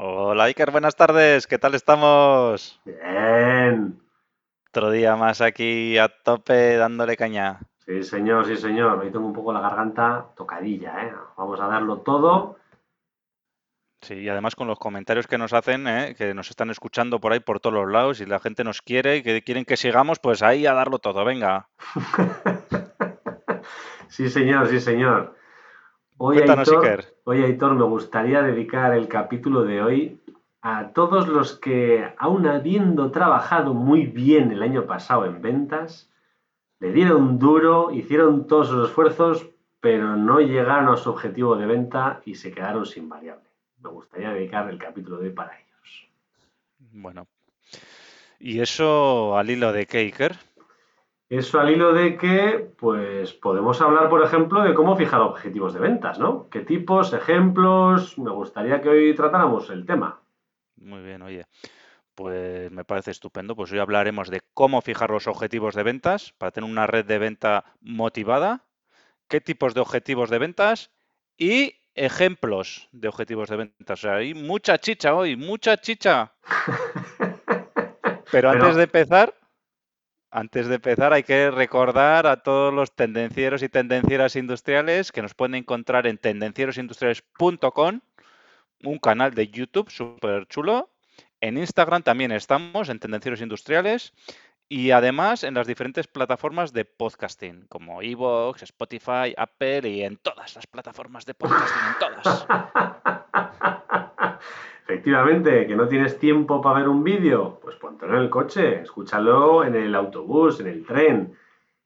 Hola Iker, buenas tardes. ¿Qué tal estamos? Bien. Otro día más aquí a tope dándole caña. Sí, señor, sí, señor. Hoy tengo un poco la garganta tocadilla, ¿eh? Vamos a darlo todo. Sí, y además con los comentarios que nos hacen, ¿eh? que nos están escuchando por ahí por todos los lados y la gente nos quiere y que quieren que sigamos, pues ahí a darlo todo, venga. sí, señor, sí, señor. Hoy, Aitor, hoy, Aitor, me gustaría dedicar el capítulo de hoy a todos los que, aun habiendo trabajado muy bien el año pasado en ventas, le dieron duro, hicieron todos sus esfuerzos, pero no llegaron a su objetivo de venta y se quedaron sin variable. Me gustaría dedicar el capítulo de hoy para ellos. Bueno. ¿Y eso al hilo de qué, Iker? Eso al hilo de que, pues, podemos hablar, por ejemplo, de cómo fijar objetivos de ventas, ¿no? ¿Qué tipos, ejemplos? Me gustaría que hoy tratáramos el tema. Muy bien, oye. Pues me parece estupendo. Pues hoy hablaremos de cómo fijar los objetivos de ventas para tener una red de venta motivada, qué tipos de objetivos de ventas y ejemplos de objetivos de ventas. O sea, hay mucha chicha hoy, mucha chicha. Pero antes Pero- de empezar, antes de empezar hay que recordar a todos los tendencieros y tendencieras industriales que nos pueden encontrar en tendencierosindustriales.com, un canal de YouTube súper chulo. En Instagram también estamos en Tendencieros Industriales y además en las diferentes plataformas de podcasting como Evox, Spotify, Apple y en todas las plataformas de podcasting, en todas. Efectivamente, que no tienes tiempo para ver un vídeo, pues póntelo en el coche, escúchalo en el autobús, en el tren,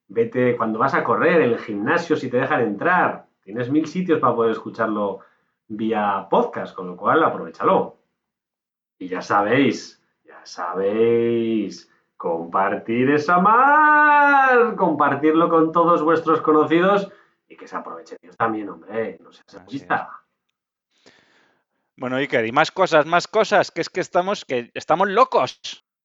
vete cuando vas a correr, en el gimnasio si te dejan entrar. Tienes mil sitios para poder escucharlo vía podcast, con lo cual aprovechalo. Y ya sabéis, ya sabéis, compartir esa mar, compartirlo con todos vuestros conocidos y que se aprovechen ellos también, hombre, no seas es. egoísta. Bueno, Iker, y más cosas, más cosas, que es que estamos, que estamos locos.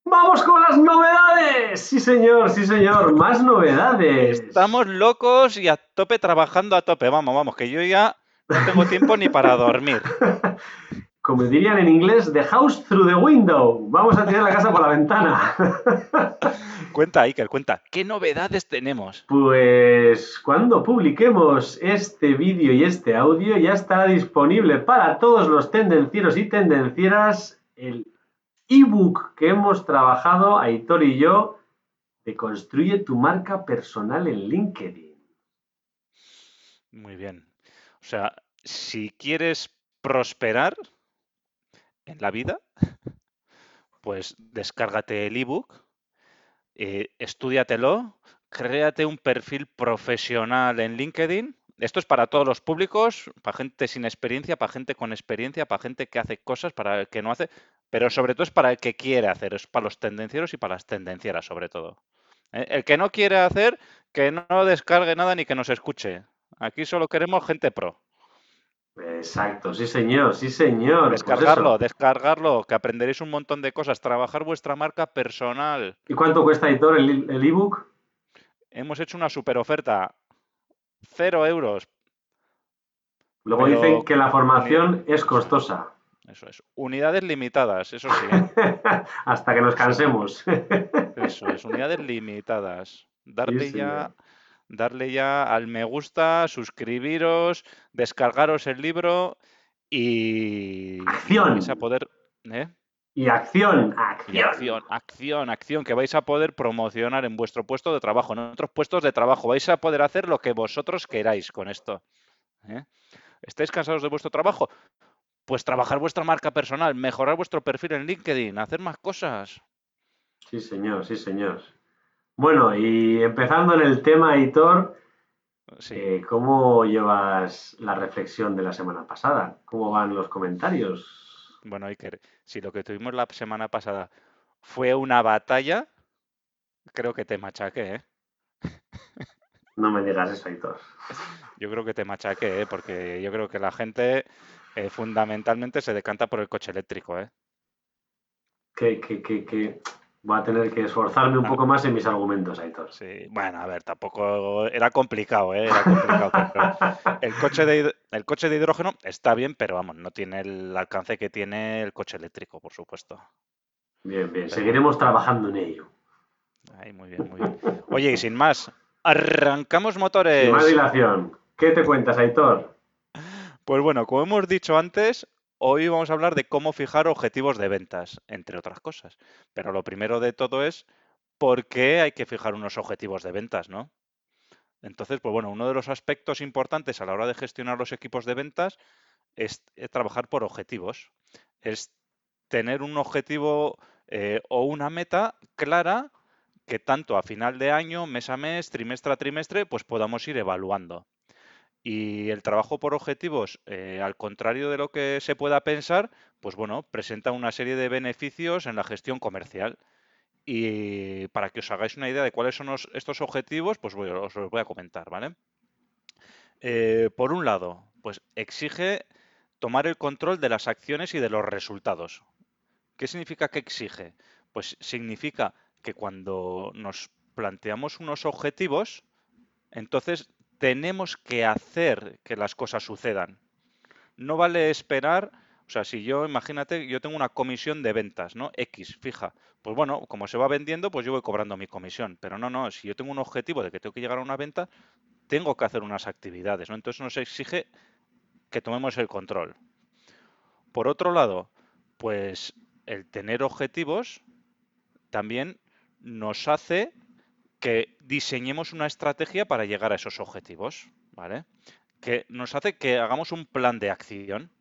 ¡Vamos con las novedades! Sí, señor, sí, señor. Más novedades. Estamos locos y a tope trabajando a tope. Vamos, vamos, que yo ya no tengo tiempo ni para dormir. Como dirían en inglés, the house through the window. Vamos a tirar la casa por la ventana. Cuenta, Iker, cuenta. ¿Qué novedades tenemos? Pues cuando publiquemos este vídeo y este audio ya estará disponible para todos los tendencieros y tendencieras el ebook que hemos trabajado Aitor y yo de Construye tu marca personal en LinkedIn. Muy bien. O sea, si quieres prosperar en la vida, pues descárgate el ebook, eh, estúdiatelo, créate un perfil profesional en LinkedIn. Esto es para todos los públicos, para gente sin experiencia, para gente con experiencia, para gente que hace cosas, para el que no hace, pero sobre todo es para el que quiere hacer, es para los tendencieros y para las tendencieras sobre todo. ¿eh? El que no quiere hacer, que no descargue nada ni que nos escuche. Aquí solo queremos gente pro. Exacto, sí señor, sí señor. Pues Descargarlo, descargarlo, que aprenderéis un montón de cosas. Trabajar vuestra marca personal. ¿Y cuánto cuesta, Aitor, el ebook? Hemos hecho una super oferta. Cero euros. Luego Pero- dicen que la formación es costosa. Eso es. Unidades limitadas, eso sí. Hasta que nos cansemos. Eso es. Unidades limitadas. Darle Sí, ya, señor. Darle ya al me gusta, suscribiros, descargaros el libro y, y Acción. vais a poder. ¿eh? Y acción, Y acción. acción, acción, acción, que vais a poder promocionar en vuestro puesto de trabajo, en otros puestos de trabajo. Vais a poder hacer lo que vosotros queráis con esto. ¿eh? ¿Estáis cansados de vuestro trabajo? Pues trabajar vuestra marca personal, mejorar vuestro perfil en LinkedIn, hacer más cosas. Sí, señor, sí, señor. Bueno, y empezando en el tema, Aitor, Sí. eh, ¿cómo llevas la reflexión de la semana pasada? ¿Cómo van los comentarios? Bueno, Iker, si lo que tuvimos la semana pasada fue una batalla, creo que te machaqué, ¿eh? No me digas eso, Aitor. Yo creo que te machaqué, ¿eh? porque yo creo que la gente eh, fundamentalmente se decanta por el coche eléctrico, ¿eh? Que, que, que, que voy a tener que esforzarme un poco más en mis argumentos, Aitor. Sí, bueno, a ver, tampoco era complicado, ¿eh? Era complicado, pero el coche de hid- el coche de hidrógeno está bien, pero vamos, no tiene el alcance que tiene el coche eléctrico, por supuesto. Bien, bien. Seguiremos trabajando en ello. Ahí, muy bien, muy bien. Oye, y sin más, arrancamos Sin motores. más dilación. ¿Qué te cuentas, Aitor? Pues bueno, como hemos dicho antes, hoy vamos a hablar de cómo fijar objetivos de ventas, entre otras cosas. Pero lo primero de todo es por qué hay que fijar unos objetivos de ventas, ¿no? Entonces, pues bueno, uno de los aspectos importantes a la hora de gestionar los equipos de ventas es trabajar por objetivos. Es tener un objetivo eh, o una meta clara que tanto a final de año, mes a mes, trimestre a trimestre, pues podamos ir evaluando. Y el trabajo por objetivos, eh, al contrario de lo que se pueda pensar, pues bueno, presenta una serie de beneficios en la gestión comercial. Y para que os hagáis una idea de cuáles son estos objetivos, pues os los voy a comentar, ¿vale? Eh, por un lado, pues exige tomar el control de las acciones y de los resultados. ¿Qué significa que exige? Pues significa que cuando nos planteamos unos objetivos, entonces tenemos que hacer que las cosas sucedan. No vale esperar, o sea, si yo, imagínate, yo tengo una comisión de ventas, ¿no? X, fija. Pues bueno, como se va vendiendo, pues yo voy cobrando mi comisión. Pero no, no, si yo tengo un objetivo de que tengo que llegar a una venta, tengo que hacer unas actividades, ¿no? Entonces nos exige que tomemos el control. Por otro lado, pues el tener objetivos también nos hace que diseñemos una estrategia para llegar a esos objetivos, ¿vale? Que nos hace que hagamos un plan de acción.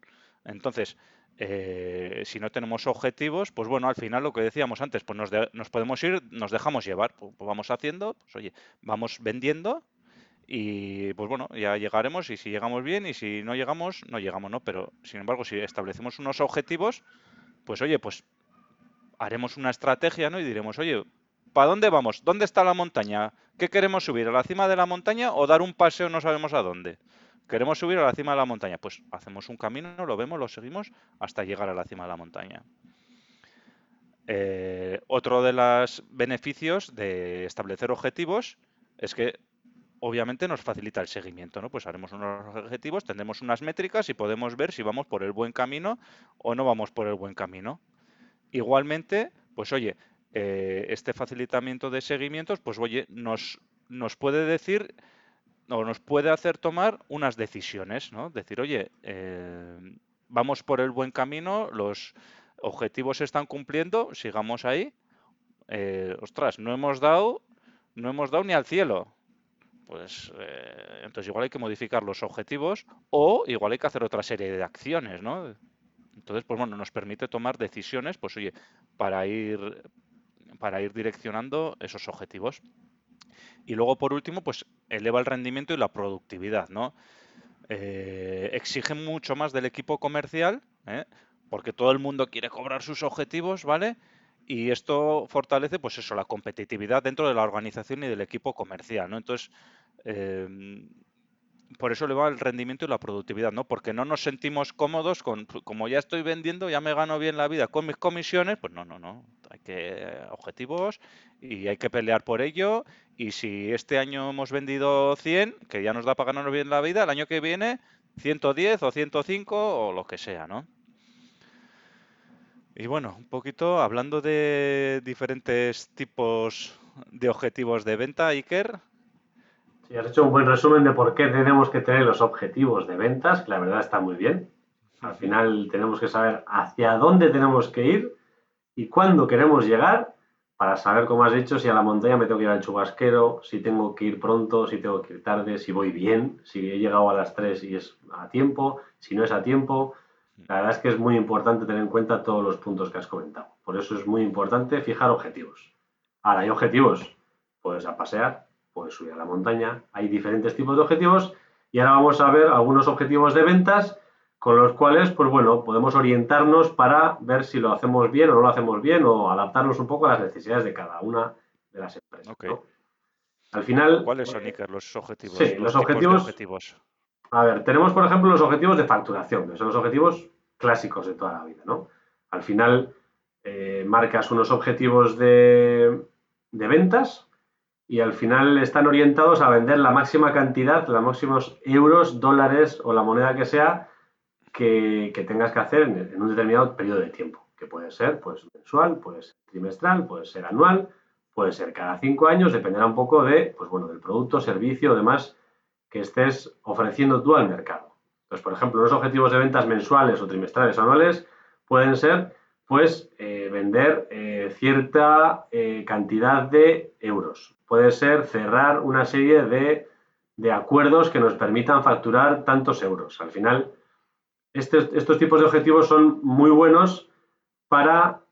Entonces, eh, si no tenemos objetivos, pues bueno, al final lo que decíamos antes, pues nos, de- nos podemos ir, nos dejamos llevar, pues, pues vamos haciendo, pues oye, vamos vendiendo y pues bueno, ya llegaremos y si llegamos bien y si no llegamos, no llegamos, ¿no? Pero sin embargo, si establecemos unos objetivos, pues oye, pues haremos una estrategia, ¿no? Y diremos, oye, ¿para dónde vamos? ¿Dónde está la montaña? ¿Qué queremos subir? ¿A la cima de la montaña o dar un paseo no sabemos a dónde? Queremos subir a la cima de la montaña. Pues hacemos un camino, lo vemos, lo seguimos hasta llegar a la cima de la montaña. Eh, otro de los beneficios de establecer objetivos es que obviamente nos facilita el seguimiento, ¿no? Pues haremos unos objetivos, tendremos unas métricas y podemos ver si vamos por el buen camino o no vamos por el buen camino. Igualmente, pues oye, eh, este facilitamiento de seguimientos, pues oye, nos, nos puede decir o nos puede hacer tomar unas decisiones, ¿no? Decir, oye, eh, vamos por el buen camino, los objetivos se están cumpliendo, sigamos ahí. Eh, ostras, no hemos dado, no hemos dado ni al cielo. Pues eh, entonces igual hay que modificar los objetivos o igual hay que hacer otra serie de acciones, ¿no? Entonces, pues bueno, nos permite tomar decisiones, pues oye, para ir, para ir direccionando esos objetivos. Y luego, por último, pues eleva el rendimiento y la productividad, ¿no? Eh, exige mucho más del equipo comercial, ¿eh? porque todo el mundo quiere cobrar sus objetivos, ¿vale? Y esto fortalece, pues eso, la competitividad dentro de la organización y del equipo comercial, ¿no? Entonces, eh, por eso eleva el rendimiento y la productividad, ¿no? Porque no nos sentimos cómodos con, como ya estoy vendiendo, ya me gano bien la vida con mis comisiones, pues no, no, no. Hay que objetivos y hay que pelear por ello. Y si este año hemos vendido 100, que ya nos da para ganarnos bien la vida, el año que viene 110 o 105 o lo que sea, ¿no? Y bueno, un poquito hablando de diferentes tipos de objetivos de venta, Iker. Sí, has hecho un buen resumen de por qué tenemos que tener los objetivos de ventas, que la verdad está muy bien. Al final tenemos que saber hacia dónde tenemos que ir y cuándo queremos llegar para saber, como has dicho, si a la montaña me tengo que ir al chubasquero, si tengo que ir pronto, si tengo que ir tarde, si voy bien, si he llegado a las 3 y es a tiempo, si no es a tiempo. La verdad es que es muy importante tener en cuenta todos los puntos que has comentado. Por eso es muy importante fijar objetivos. Ahora, hay objetivos. Puedes a pasear, puedes subir a la montaña. Hay diferentes tipos de objetivos. Y ahora vamos a ver algunos objetivos de ventas con los cuales, pues bueno, podemos orientarnos para ver si lo hacemos bien o no lo hacemos bien o adaptarnos un poco a las necesidades de cada una de las empresas. Al final. ¿Cuáles son, Iker, los objetivos? Sí, los, objetivos, A ver, tenemos, por ejemplo, los objetivos de facturación, que son los objetivos clásicos de toda la vida, ¿no? Al final, eh, marcas unos objetivos de, de ventas y al final están orientados a vender la máxima cantidad, los máximos euros, dólares o la moneda que sea que, tengas que hacer en, un determinado periodo de tiempo, que puede ser pues, mensual, puede ser trimestral, puede ser anual, puede ser cada cinco años, dependerá un poco de, pues, bueno, del producto, servicio o demás que estés ofreciendo tú al mercado. Entonces, por ejemplo, los objetivos de ventas mensuales o trimestrales o anuales pueden ser pues eh, vender eh, cierta eh, cantidad de euros. Puede ser cerrar una serie de, de, acuerdos que nos permitan facturar tantos euros. Al final, estos tipos de objetivos son muy buenos para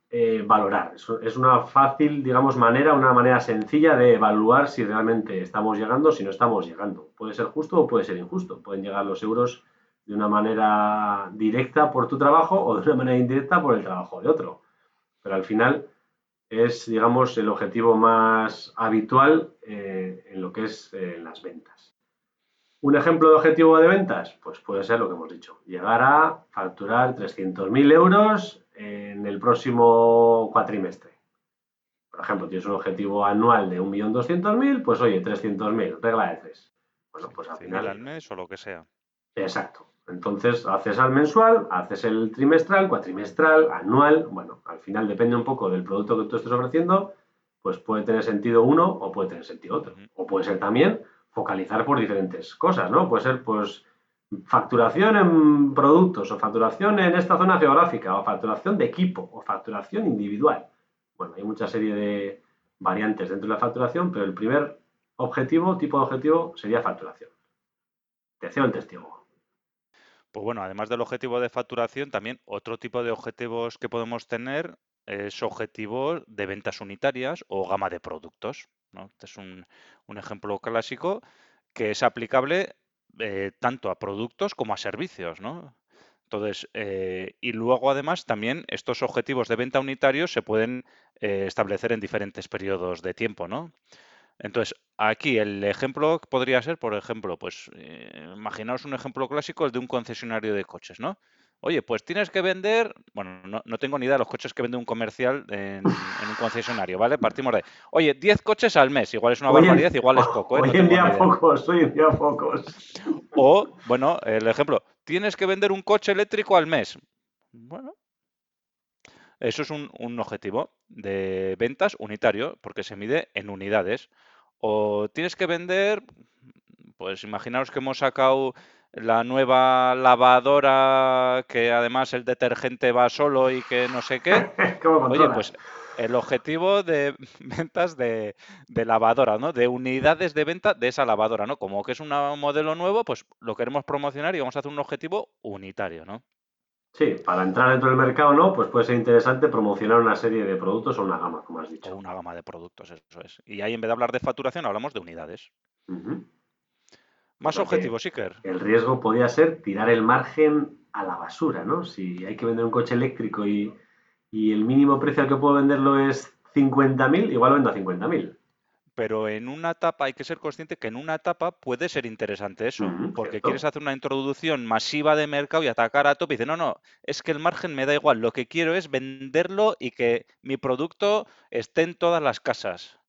valorar. Es, una fácil, digamos, manera, una manera sencilla de evaluar si realmente estamos llegando o si no estamos llegando. Puede ser justo o puede ser injusto. Pueden llegar los euros de una manera directa por tu trabajo o de una manera indirecta por el trabajo de otro. Pero al final es, digamos, el objetivo más habitual eh, en lo que es eh, las ventas. Un ejemplo de objetivo de ventas, pues puede ser lo que hemos dicho, llegar a facturar 300.000 euros en el próximo cuatrimestre. Por ejemplo, tienes un objetivo anual de 1.200.000, pues oye, 300.000, regla de tres. Bueno, pues al final... al mes o lo que sea. Exacto. Entonces, haces al mensual, haces el trimestral, cuatrimestral, anual. Bueno, al final depende un poco del producto que tú estés ofreciendo, pues puede tener sentido uno o puede tener sentido otro. O puede ser también focalizar por diferentes cosas, ¿no? Puede ser, pues, facturación en productos, o facturación en esta zona geográfica, o facturación de equipo, o facturación individual. Bueno, hay mucha serie de variantes dentro de la facturación, pero el primer objetivo, tipo de objetivo, sería facturación. Atención, testigo. Pues bueno, además del objetivo de facturación, también otro tipo de objetivos que podemos tener es objetivo de ventas unitarias o gama de productos. Este es un, ejemplo clásico que es aplicable eh, tanto a productos como a servicios. ¿no? Entonces, eh, y luego además también estos objetivos de venta unitarios se pueden eh, establecer en diferentes periodos de tiempo, ¿no? Entonces, aquí el ejemplo podría ser, por ejemplo, pues imaginaos un ejemplo clásico, el de un concesionario de coches, ¿no? Oye, pues tienes que vender, bueno, no, tengo ni idea de los coches que vende un comercial en, un concesionario, ¿vale? Partimos de, oye, 10 coches al mes, igual es una barbaridad, igual es poco. ¿eh? Hoy en día pocos, hoy en día pocos. O, bueno, el ejemplo, tienes que vender un coche eléctrico al mes. Bueno, eso es un, un objetivo de ventas unitario, porque se mide en unidades. O tienes que vender, pues imaginaos que hemos sacado la nueva lavadora que además el detergente va solo y que no sé qué. Oye, pues el objetivo de ventas de, lavadora, ¿no? De unidades de venta de esa lavadora, ¿no? Como que es un modelo nuevo, pues lo queremos promocionar y vamos a hacer un objetivo unitario, ¿no? Sí, para entrar dentro del mercado, ¿no? Pues puede ser interesante promocionar una serie de productos o una gama, como has dicho. O una gama de productos, eso es. Y ahí en vez de hablar de facturación, hablamos de unidades. Más objetivos, Iker. El riesgo podría ser tirar el margen a la basura, ¿no? Si hay que vender un coche eléctrico y, el mínimo precio al que puedo venderlo es 50.000, igual vendo a 50.000. Pero en una etapa hay que ser consciente que en una etapa puede ser interesante eso, porque quieres hacer una introducción masiva de mercado y atacar a tope y dices, no, no, es que el margen me da igual, lo que quiero es venderlo y que mi producto esté en todas las casas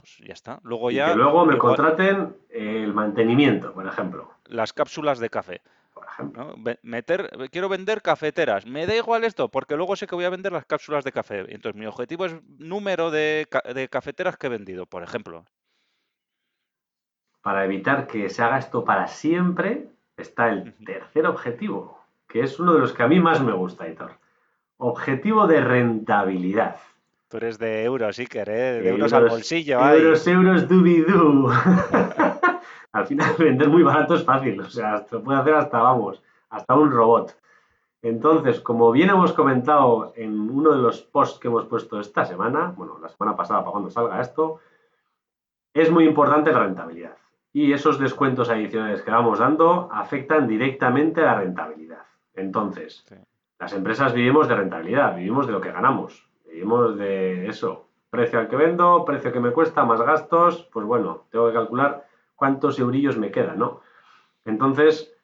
pues ya está. Luego ya. que luego me contraten el mantenimiento, por ejemplo. Las cápsulas de café. Por ejemplo. Meter, quiero vender cafeteras. Me da igual esto, porque luego sé que voy a vender las cápsulas de café. Entonces, mi objetivo es número de, cafeteras que he vendido, por ejemplo. Para evitar que se haga esto para siempre, está el tercer objetivo, que es uno de los que a mí más me gusta, Hitor. Objetivo de rentabilidad. Tú eres de euros, Iker, ¿eh? De euros, al bolsillo. Euros, euros, dubidú. al final, vender muy barato es fácil. O sea, se puede hacer hasta, vamos, hasta un robot. Entonces, como bien hemos comentado en uno de los posts que hemos puesto esta semana, bueno, la semana pasada para cuando salga esto, es muy importante la rentabilidad. Y esos descuentos adicionales que vamos dando afectan directamente a la rentabilidad. Entonces, Sí. las empresas vivimos de rentabilidad, vivimos de lo que ganamos, vivimos de eso, precio al que vendo, precio que me cuesta, más gastos, pues bueno, tengo que calcular cuántos eurillos me quedan, ¿no? Entonces,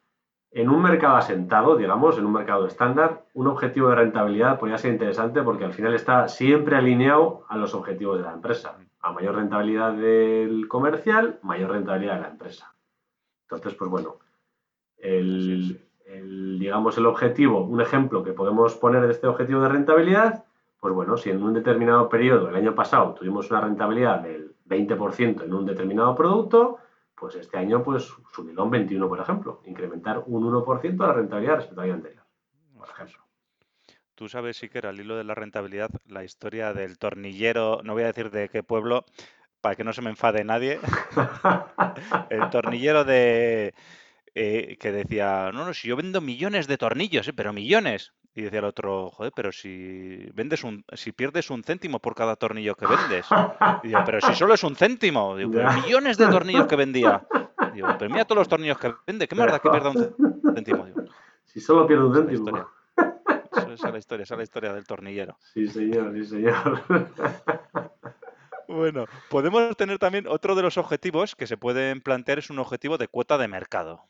en un mercado asentado, digamos, en un mercado estándar, un objetivo de rentabilidad podría ser interesante porque al final está siempre alineado a los objetivos de la empresa. A mayor rentabilidad del comercial, mayor rentabilidad de la empresa. Entonces, pues bueno, el, el, digamos, el objetivo, un ejemplo que podemos poner de este objetivo de rentabilidad, pues bueno, si en un determinado periodo, el año pasado, tuvimos una rentabilidad del 20% en un determinado producto, pues este año pues subirlo un 21, por ejemplo, incrementar un 1% la rentabilidad respecto al año anterior, por ejemplo. Tú sabes, sí que era al hilo de la rentabilidad, la historia del tornillero, no voy a decir de qué pueblo, para que no se me enfade nadie, el tornillero de eh, que decía, no, no, si yo vendo millones de tornillos, eh, pero millones. Y decía el otro, joder, pero si vendes un, si pierdes un céntimo por cada tornillo que vendes. Y digo, pero si solo es un céntimo. Digo, pero millones de tornillos que vendía. Digo, pero mira todos los tornillos que vende, ¿qué más da que pierda un céntimo? Digo, Si solo pierdo un céntimo. Esa es la historia, esa es la historia del tornillero. Sí, señor, sí, señor. Bueno, podemos tener también otro de los objetivos que se pueden plantear es un objetivo de cuota de mercado.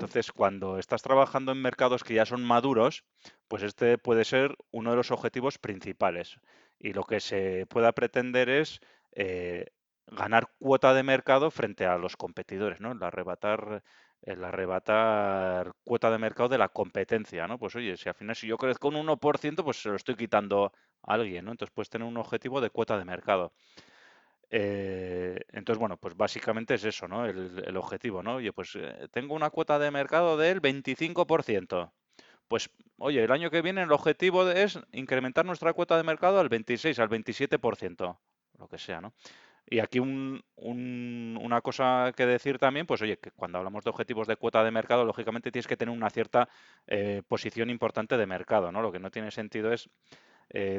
Entonces, cuando estás trabajando en mercados que ya son maduros, pues este puede ser uno de los objetivos principales. Y lo que se pueda pretender es eh, ganar cuota de mercado frente a los competidores, ¿no? El arrebatar, el arrebatar cuota de mercado de la competencia, ¿no? Pues oye, si al final si yo crezco un 1%, pues se lo estoy quitando a alguien, ¿no? Entonces puedes tener un objetivo de cuota de mercado. Eh, entonces, bueno, pues básicamente es eso, ¿no? El, objetivo, ¿no? Oye, pues eh, tengo una cuota de mercado del 25%. Pues, oye, el año que viene el objetivo es incrementar nuestra cuota de mercado al 26, al 27%, lo que sea, ¿no? Y aquí un- un- una cosa que decir también, pues oye, que cuando hablamos de objetivos de cuota de mercado, lógicamente tienes que tener una cierta eh, posición importante de mercado, ¿no? Lo que no tiene sentido es,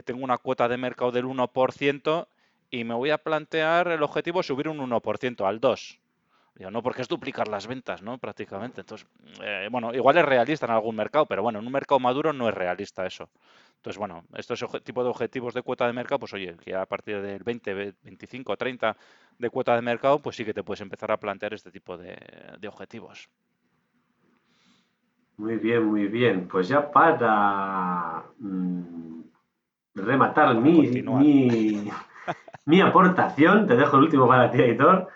tengo una cuota de mercado del 1% y me voy a plantear el objetivo subir un 1% al 2%. Digo, no, porque es duplicar las ventas, ¿no? Prácticamente. Entonces, eh, bueno, igual es realista en algún mercado, pero bueno, en un mercado maduro no es realista eso. Entonces, bueno, estos tipos de objetivos de cuota de mercado, pues oye, que a partir del 20, ve- 25, 30 de cuota de mercado, pues sí que te puedes empezar a plantear este tipo de, de objetivos. Muy bien, muy bien. Pues ya para mm, rematar mi, mi aportación, te dejo el último para ti, Editor.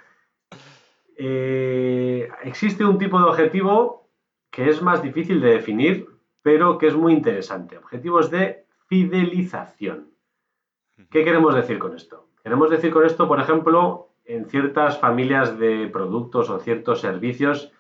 Eh, existe un tipo de objetivo que es más difícil de definir, pero que es muy interesante. Objetivos de fidelización. ¿Qué queremos decir con esto? Queremos decir con esto, por ejemplo, en ciertas familias de productos o ciertos servicios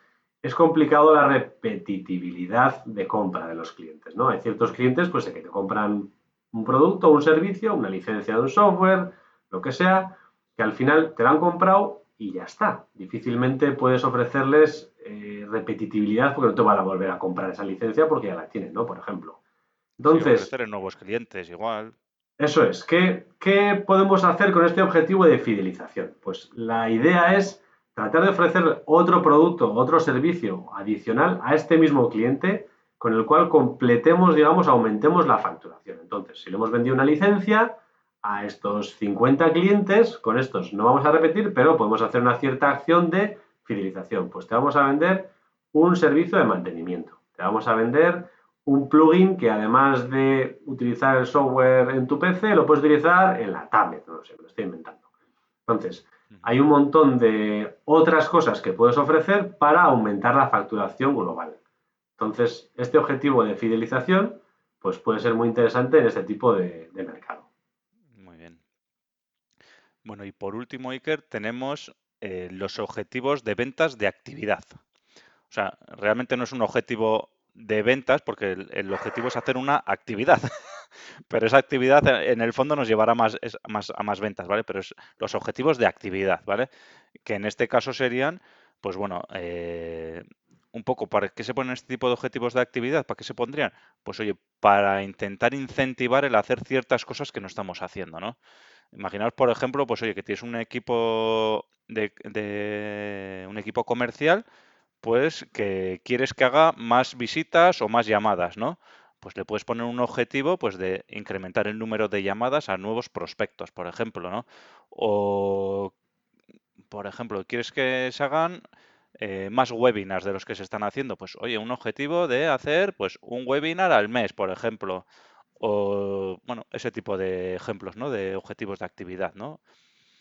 es complicado la repetitividad de compra de los clientes, ¿no? Hay ciertos clientes pues que te compran un producto, un servicio, una licencia de un software, lo que sea, que al final te lo han comprado y ya está. Difícilmente puedes ofrecerles eh, repetitividad porque no te van a volver a comprar esa licencia porque ya la tienen, ¿no? Por ejemplo. Sí, Entonces, en nuevos clientes, igual. eso es. ¿Qué, qué podemos hacer con este objetivo de fidelización? Pues la idea es tratar de ofrecer otro producto, otro servicio adicional a este mismo cliente con el cual completemos, digamos, aumentemos la facturación. Entonces, si le hemos vendido una licencia a estos 50 clientes, con estos no vamos a repetir, pero podemos hacer una cierta acción de fidelización. Pues te vamos a vender un servicio de mantenimiento. Te vamos a vender un plugin que además de utilizar el software en tu PC, lo puedes utilizar en la tablet, no lo sé, me lo estoy inventando. Entonces, hay un montón de otras cosas que puedes ofrecer para aumentar la facturación global. Entonces, este objetivo de fidelización, pues puede ser muy interesante en este tipo de, mercado. Muy bien. Bueno, y por último, Iker, tenemos eh, los objetivos de ventas de actividad. O sea, realmente no es un objetivo de ventas porque el, objetivo es hacer una actividad. Pero esa actividad eh, en el fondo nos llevará más, más- a más ventas, ¿vale? Pero es los objetivos de actividad, ¿vale? Que en este caso serían, pues bueno, eh, un poco, ¿para qué se ponen este tipo de objetivos de actividad? ¿Para qué se pondrían? Pues oye, para intentar incentivar el hacer ciertas cosas que no estamos haciendo, ¿no? Imaginaos, por ejemplo, pues oye, que tienes un equipo de, de- un equipo comercial, pues que quieres que haga más visitas o más llamadas, ¿no? Pues le puedes poner un objetivo pues de incrementar el número de llamadas a nuevos prospectos, por ejemplo, ¿no? O, por ejemplo, quieres que se hagan eh, más webinars de los que se están haciendo, pues oye, un objetivo de hacer pues un webinar al mes, por ejemplo, o bueno, ese tipo de ejemplos, ¿no? De objetivos de actividad, ¿no?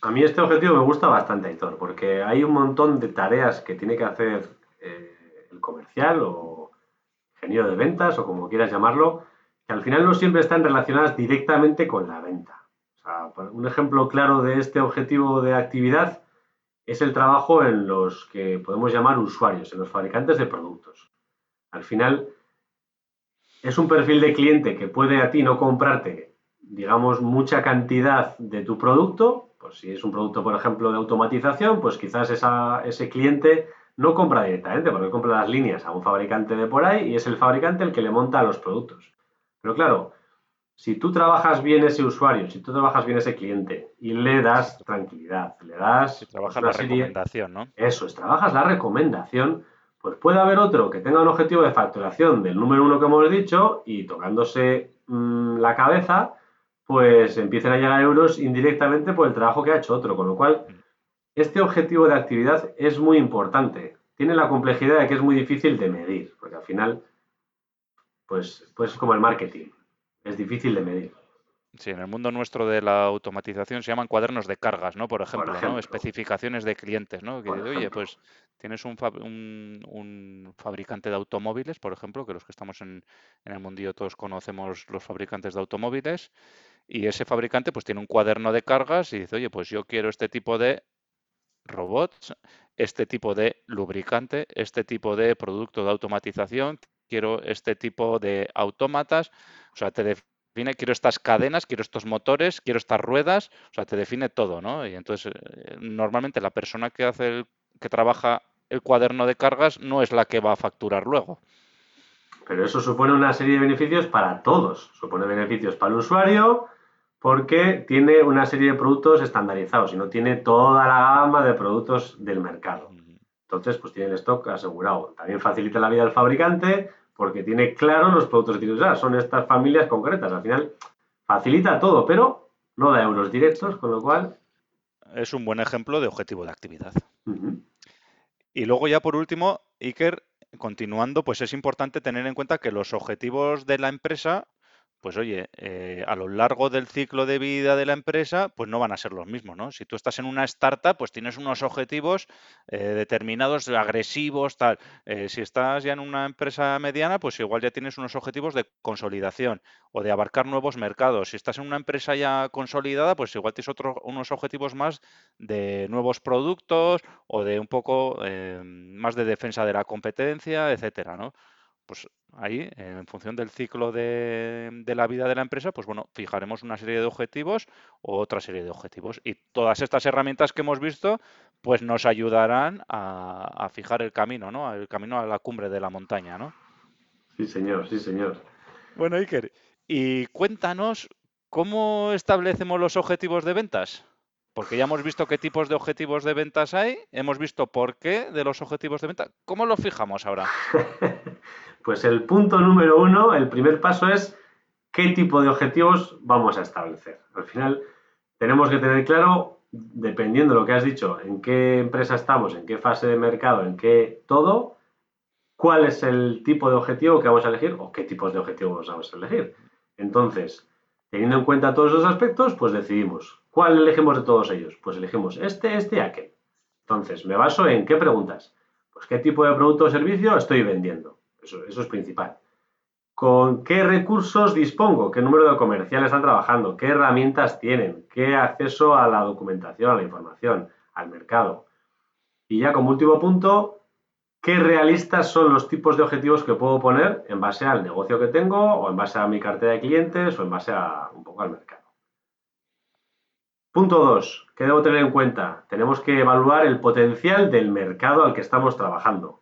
A mí este objetivo me gusta bastante, Aitor, porque hay un montón de tareas que tiene que hacer eh, el comercial o ingeniero de ventas o como quieras llamarlo, que al final no siempre están relacionadas directamente con la venta. O sea, un ejemplo claro de este objetivo de actividad es el trabajo en los que podemos llamar usuarios, en los fabricantes de productos. Al final, es un perfil de cliente que puede a ti no comprarte, digamos, mucha cantidad de tu producto. Pues si es un producto, por ejemplo, de automatización, pues quizás ese cliente no compra directamente, porque compra las líneas a un fabricante de por ahí y es el fabricante el que le monta los productos. Pero claro, si tú trabajas bien ese usuario, si tú trabajas bien ese cliente y le das tranquilidad, le das... Si trabajas la recomendación, ¿no? Eso es, trabajas la recomendación, pues puede haber otro que tenga un objetivo de facturación del número uno que hemos dicho y tocándose mm, la cabeza, pues empiecen a llegar euros indirectamente por el trabajo que ha hecho otro. Con lo cual, este objetivo de actividad es muy importante. Tiene la complejidad de que es muy difícil de medir, porque al final, pues, pues es como el marketing es difícil de medir. Sí, en el mundo nuestro de la automatización se llaman cuadernos de cargas, ¿no? Por ejemplo, ¿no? especificaciones de clientes, ¿no? Que, oye, pues tienes un, un, fabricante de automóviles, por ejemplo, que los que estamos en, en, el mundillo todos conocemos los fabricantes de automóviles, y ese fabricante pues tiene un cuaderno de cargas y dice, oye, pues yo quiero este tipo de robots, este tipo de lubricante, este tipo de producto de automatización, quiero este tipo de autómatas, o sea, te define, quiero estas cadenas, quiero estos motores, quiero estas ruedas, o sea, te define todo, ¿no? Y entonces, eh, normalmente la persona que hace, el, que trabaja el cuaderno de cargas no es la que va a facturar luego. Pero eso supone una serie de beneficios para todos. Supone beneficios para el usuario porque tiene una serie de productos estandarizados y no tiene toda la gama de productos del mercado. Entonces, pues tiene el stock asegurado. También facilita la vida al fabricante porque tiene claro los productos que tiene que usar. Son estas familias concretas. Al final, facilita todo, pero no da euros directos, con lo cual... Es un buen ejemplo de objetivo de actividad. Y luego ya por último, Iker, continuando, pues es importante tener en cuenta que los objetivos de la empresa pues oye, eh, a lo largo del ciclo de vida de la empresa, pues no van a ser los mismos, ¿no? Si tú estás en una startup, pues tienes unos objetivos eh, determinados, agresivos, tal. Eh, si estás ya en una empresa mediana, pues igual ya tienes unos objetivos de consolidación o de abarcar nuevos mercados. Si estás en una empresa ya consolidada, pues igual tienes otros unos objetivos más de nuevos productos o de un poco más de defensa de la competencia, etcétera, ¿no? Pues ahí, en función del ciclo de, la vida de la empresa, pues bueno, fijaremos una serie de objetivos o otra serie de objetivos. Y todas estas herramientas que hemos visto, pues nos ayudarán a, fijar el camino, ¿no? El camino a la cumbre de la montaña, ¿no? Sí, señor, sí, señor. Bueno, Iker, y cuéntanos cómo establecemos los objetivos de ventas. Porque ya hemos visto qué tipos de objetivos de ventas hay, hemos visto por qué de los objetivos de venta. ¿Cómo los fijamos ahora? pues el punto número uno, el primer paso es qué tipo de objetivos vamos a establecer. Al final tenemos que tener claro, dependiendo de lo que has dicho, en qué empresa estamos, en qué fase de mercado, en qué todo, cuál es el tipo de objetivo que vamos a elegir o qué tipos de objetivos vamos a elegir. Entonces, teniendo en cuenta todos esos aspectos, pues decidimos ¿Cuál elegimos de todos ellos? Pues elegimos este, este y aquel. Entonces, me baso en qué preguntas. Pues qué tipo de producto o servicio estoy vendiendo. Eso, es principal. ¿Con qué recursos dispongo? ¿Qué número de comerciales están trabajando? ¿Qué herramientas tienen? ¿Qué acceso a la documentación, a la información, al mercado? Y ya como último punto, ¿qué realistas son los tipos de objetivos que puedo poner en base al negocio que tengo o en base a mi cartera de clientes o en base a un poco al mercado? Punto 2. ¿Qué debo tener en cuenta? Tenemos que evaluar el potencial del mercado al que estamos trabajando.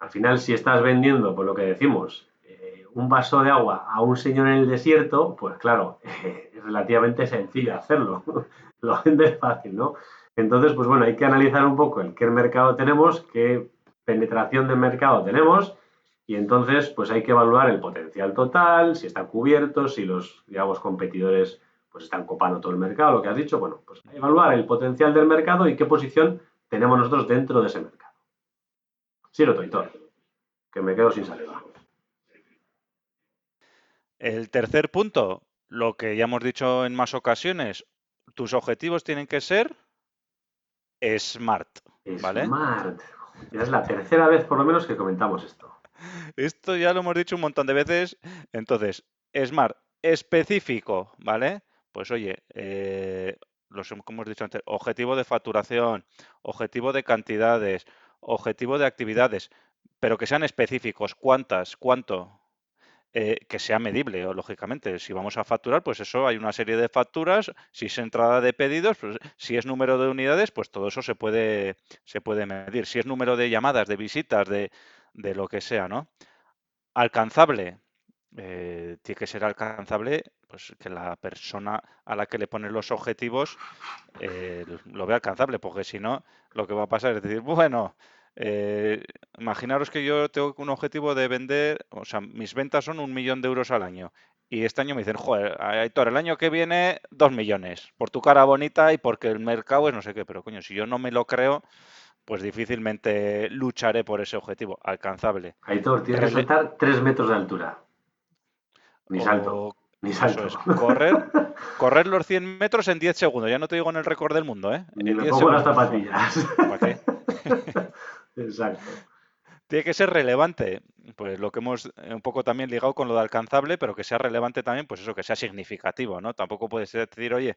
Al final, si estás vendiendo, por lo que decimos, eh, un vaso de agua a un señor en el desierto, pues claro, es relativamente sencillo hacerlo. lo vendes fácil, ¿no? Entonces, pues bueno, hay que analizar un poco el qué mercado tenemos, qué penetración de mercado tenemos y entonces pues hay que evaluar el potencial total, si está cubierto, si los, digamos, competidores pues están copando todo el mercado, lo que has dicho, bueno, pues evaluar el potencial del mercado y qué posición tenemos nosotros dentro de ese mercado. Sí, lo Toitor, que me quedo sin saliva. El tercer punto, lo que ya hemos dicho en más ocasiones, tus objetivos tienen que ser smart, ¿vale? Smart. Ya es la tercera vez por lo menos que comentamos esto. Esto ya lo hemos dicho un montón de veces. Entonces, smart, específico, ¿vale? Pues oye, eh, los como hemos dicho antes, objetivo de facturación, objetivo de cantidades, objetivo de actividades, pero que sean específicos. ¿Cuántas? ¿Cuánto? Eh, que sea medible, lógicamente. Si vamos a facturar, pues eso, hay una serie de facturas. Si es entrada de pedidos, pues si es número de unidades, pues todo eso se puede, se puede medir. Si es número de llamadas, de visitas, de, de lo que sea, ¿no? Alcanzable. Eh, tiene que ser alcanzable, pues que la persona a la que le ponen los objetivos eh, lo vea alcanzable, porque si no, lo que va a pasar es decir, bueno, eh, imaginaros que yo tengo un objetivo de vender, o sea, mis ventas son un millón de euros al año. Y este año me dicen, joder, Aitor, el año que viene dos millones, por tu cara bonita y porque el mercado es no sé qué, pero coño, si yo no me lo creo, pues difícilmente lucharé por ese objetivo alcanzable. Aitor, tienes que saltar tres metros de altura. Ni salto. Ni salto. correr, correr los 100 metros en 10 segundos. Ya no te digo en el récord del mundo, ¿eh? Ni me pongo las zapatillas. ¿Para qué? Exacto. Tiene que ser relevante, pues lo que hemos eh, un poco también ligado con lo de alcanzable, pero que sea relevante también, pues eso, que sea significativo, ¿no? Tampoco puedes decir, oye,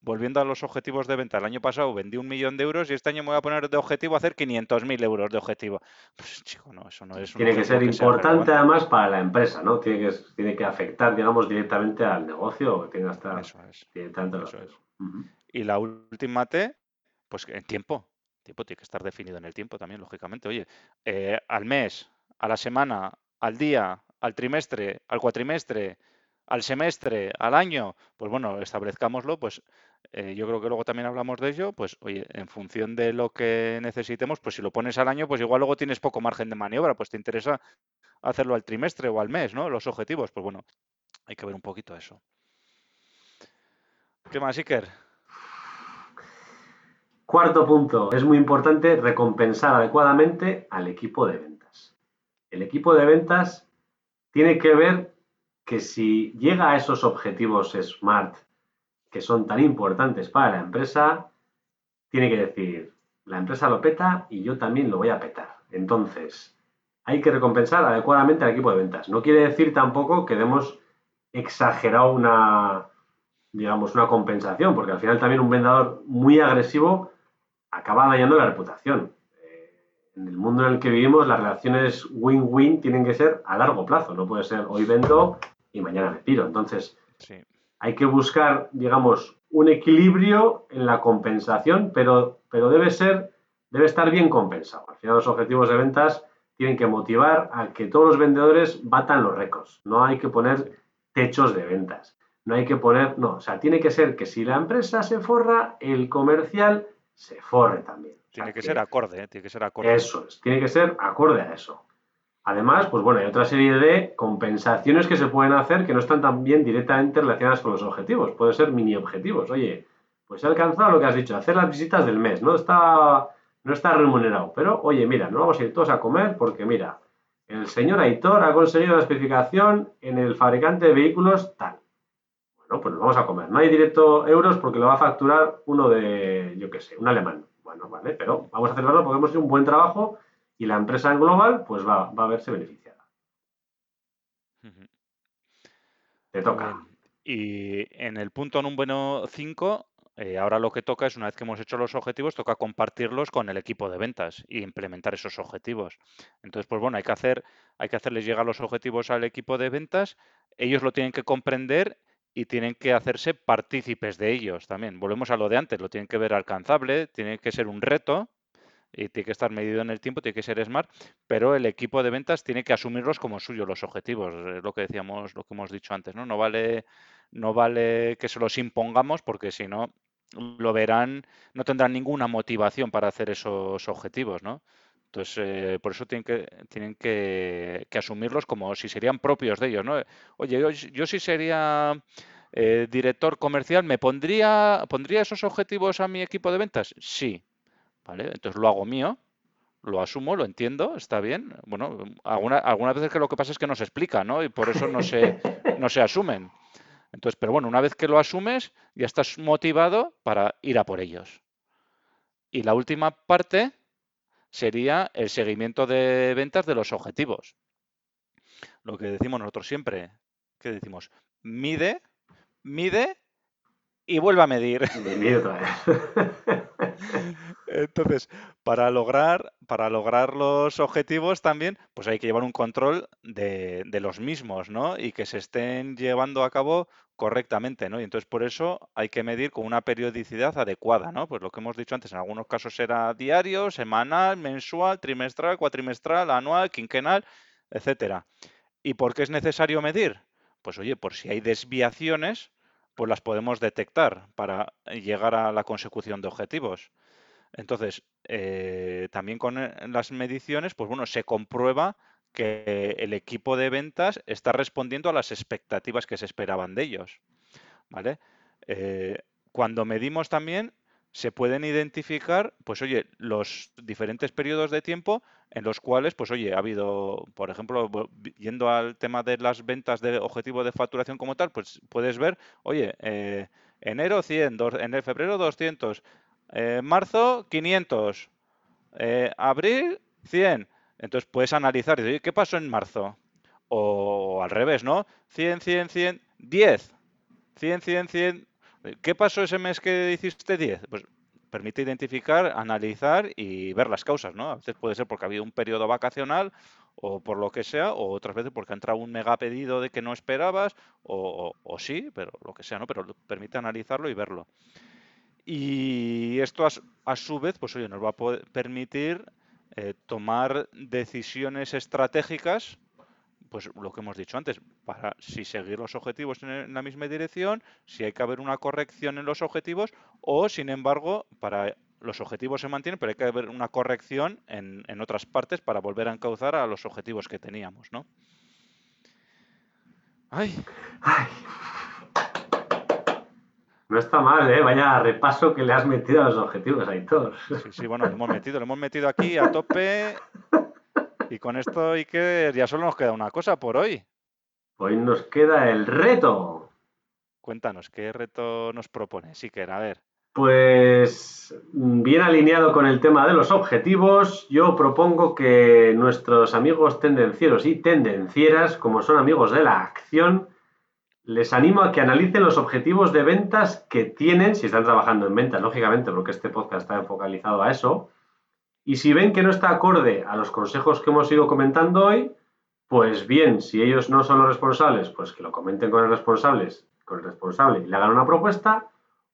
volviendo a los objetivos de venta, el año pasado vendí un millón de euros y este año me voy a poner de objetivo hacer 500.000 euros de objetivo. Pues chico, no, eso no es... Tiene que ser importante además para la empresa, ¿no? Tiene que, tiene que afectar, digamos, directamente al negocio, que estar eso es. Eso es. Y la última T, pues en tiempo tiempo tiene que estar definido en el tiempo también, lógicamente. Oye, eh, al mes, a la semana, al día, al trimestre, al cuatrimestre, al semestre, al año, pues bueno, establezcámoslo, pues eh, yo creo que luego también hablamos de ello, pues oye, en función de lo que necesitemos, pues si lo pones al año, pues igual luego tienes poco margen de maniobra, pues te interesa hacerlo al trimestre o al mes, ¿no? Los objetivos, pues bueno, hay que ver un poquito eso. ¿Qué más, Iker? Cuarto punto, es muy importante recompensar adecuadamente al equipo de ventas. El equipo de ventas tiene que ver que si llega a esos objetivos SMART que son tan importantes para la empresa, tiene que decir, la empresa lo peta y yo también lo voy a petar. Entonces, hay que recompensar adecuadamente al equipo de ventas. No quiere decir tampoco que demos exagerado una, digamos, una compensación, porque al final también un vendedor muy agresivo acaba dañando la reputación. Eh, en el mundo en el que vivimos, las relaciones win-win tienen que ser a largo plazo. No puede ser hoy vendo y mañana me piro. Entonces, hay que buscar, digamos, un equilibrio en la compensación, pero, pero debe ser, debe estar bien compensado. Al final, los objetivos de ventas tienen que motivar a que todos los vendedores batan los récords. No hay que poner techos de ventas. No hay que poner, no, o sea, tiene que ser que si la empresa se forra, el comercial se forre también. Tiene que, ser acorde, ¿eh? tiene que ser acorde. Eso es, tiene que ser acorde a eso. Además, pues bueno, hay otra serie de compensaciones que se pueden hacer que no están tan bien directamente relacionadas con los objetivos. Pueden ser mini objetivos. Oye, pues he alcanzado lo que has dicho, hacer las visitas del mes. No está, no está remunerado. Pero, oye, mira, no vamos a ir todos a comer porque, mira, el señor Aitor ha conseguido la especificación en el fabricante de vehículos tal. Bueno, pues nos vamos a comer. No hay directo euros porque lo va a facturar uno de, yo qué sé, un alemán. Bueno, vale, pero vamos a celebrarlo porque hemos hecho un buen trabajo y la empresa en global pues va, a verse beneficiada. Te toca. Y en el punto número 5, eh, ahora lo que toca es, una vez que hemos hecho los objetivos, toca compartirlos con el equipo de ventas y implementar esos objetivos. Entonces, pues bueno, hay que hacer, hay que hacerles llegar los objetivos al equipo de ventas, ellos lo tienen que comprender y tienen que hacerse partícipes de ellos también. Volvemos a lo de antes, lo tienen que ver alcanzable, tiene que ser un reto y tiene que estar medido en el tiempo, tiene que ser smart, pero el equipo de ventas tiene que asumirlos como suyo los objetivos, es lo que decíamos, lo que hemos dicho antes, ¿no? No vale, no vale que se los impongamos porque si no lo verán, no tendrán ninguna motivación para hacer esos objetivos, ¿no? Entonces, eh, por eso tienen que, tienen que, asumirlos como si serían propios de ellos, ¿no? Oye, yo, sí sería eh, director comercial, ¿me pondría, pondría esos objetivos a mi equipo de ventas? Sí, ¿vale? Entonces lo hago mío, lo asumo, lo entiendo, está bien. Bueno, alguna, algunas veces que lo que pasa es que no se explica, ¿no? Y por eso no se, no se asumen. Entonces, pero bueno, una vez que lo asumes, ya estás motivado para ir a por ellos. Y la última parte sería el seguimiento de ventas de los objetivos. Lo que decimos nosotros siempre, que decimos, mide, mide y vuelve a medir. Entonces, para lograr, para lograr los objetivos también, pues hay que llevar un control de, de, los mismos, ¿no? Y que se estén llevando a cabo correctamente, ¿no? Y entonces por eso hay que medir con una periodicidad adecuada, ¿no? Pues lo que hemos dicho antes, en algunos casos será diario, semanal, mensual, trimestral, cuatrimestral, anual, quinquenal, etcétera. ¿Y por qué es necesario medir? Pues oye, por si hay desviaciones, pues las podemos detectar para llegar a la consecución de objetivos. Entonces, eh, también con eh, las mediciones, pues bueno, se comprueba que el equipo de ventas está respondiendo a las expectativas que se esperaban de ellos. ¿Vale? Eh, cuando medimos también, se pueden identificar, pues oye, los diferentes periodos de tiempo en los cuales, pues oye, ha habido, por ejemplo, yendo al tema de las ventas de objetivo de facturación como tal, pues puedes ver, oye, enero 100, en febrero 200, eh, marzo 500, eh, abril 100. Entonces puedes analizar y decir, ¿qué pasó en marzo? O al revés, ¿no? 100, 100, 100, 10. 100, 100, 100. ¿Qué pasó ese mes que hiciste 10? Pues permite identificar, analizar y ver las causas, ¿no? A veces puede ser porque ha habido un periodo vacacional o por lo que sea, o otras veces porque ha entrado un mega pedido de que no esperabas, o, o sí, pero lo que sea, ¿no? Pero permite analizarlo y verlo. Y esto a, su vez, pues oye, nos va a permitir eh, tomar decisiones estratégicas, pues lo que hemos dicho antes, para si seguir los objetivos en, la misma dirección, si hay que haber una corrección en los objetivos, o sin embargo, para los objetivos se mantienen, pero hay que haber una corrección en, en otras partes para volver a encauzar a los objetivos que teníamos, ¿no? Ay. Ay. No está mal, ¿eh? Vaya repaso que le has metido a los objetivos, Aitor. Sí, sí, bueno, lo hemos metido, lo hemos metido aquí a tope. Y con esto, Iker, ya solo nos queda una cosa por hoy. Hoy nos queda el reto. Cuéntanos, ¿qué reto nos propone, Iker? A ver. Pues bien alineado con el tema de los objetivos, yo propongo que nuestros amigos tendencieros y tendencieras, como son amigos de la acción, les animo a que analicen los objetivos de ventas que tienen, si están trabajando en ventas, lógicamente, porque este podcast está enfocalizado a eso. Y si ven que no está acorde a los consejos que hemos ido comentando hoy, pues bien, si ellos no son los responsables, pues que lo comenten con el responsable, con el responsable y le hagan una propuesta.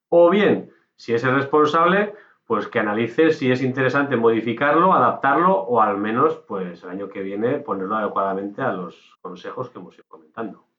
O bien, si es el responsable, pues que analice si es interesante modificarlo, adaptarlo o al menos, pues el año que viene ponerlo adecuadamente a los consejos que hemos ido comentando.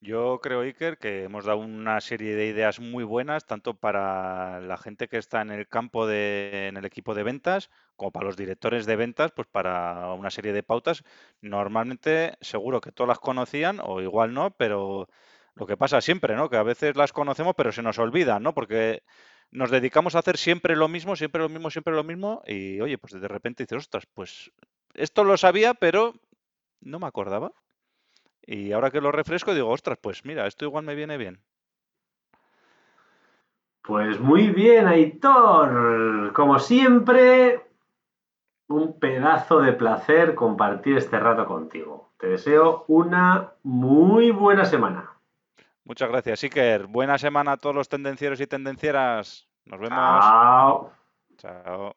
Yo creo, Iker, que hemos dado una serie de ideas muy buenas, tanto para la gente que está en el campo de, en el equipo de ventas, como para los directores de ventas, pues para una serie de pautas. Normalmente, seguro que todas las conocían, o igual no, pero lo que pasa siempre, ¿no? Que a veces las conocemos, pero se nos olvidan, ¿no? Porque nos dedicamos a hacer siempre lo mismo, siempre lo mismo, siempre lo mismo, y oye, pues de repente dices, ostras, pues esto lo sabía, pero no me acordaba. Y ahora que lo refresco digo, ostras, pues mira, esto igual me viene bien. Pues muy bien, Aitor. Como siempre, un pedazo de placer compartir este rato contigo. Te deseo una muy buena semana. Muchas gracias, Iker. Buena semana a todos los tendencieros y tendencieras. Nos vemos. Chao. Chao.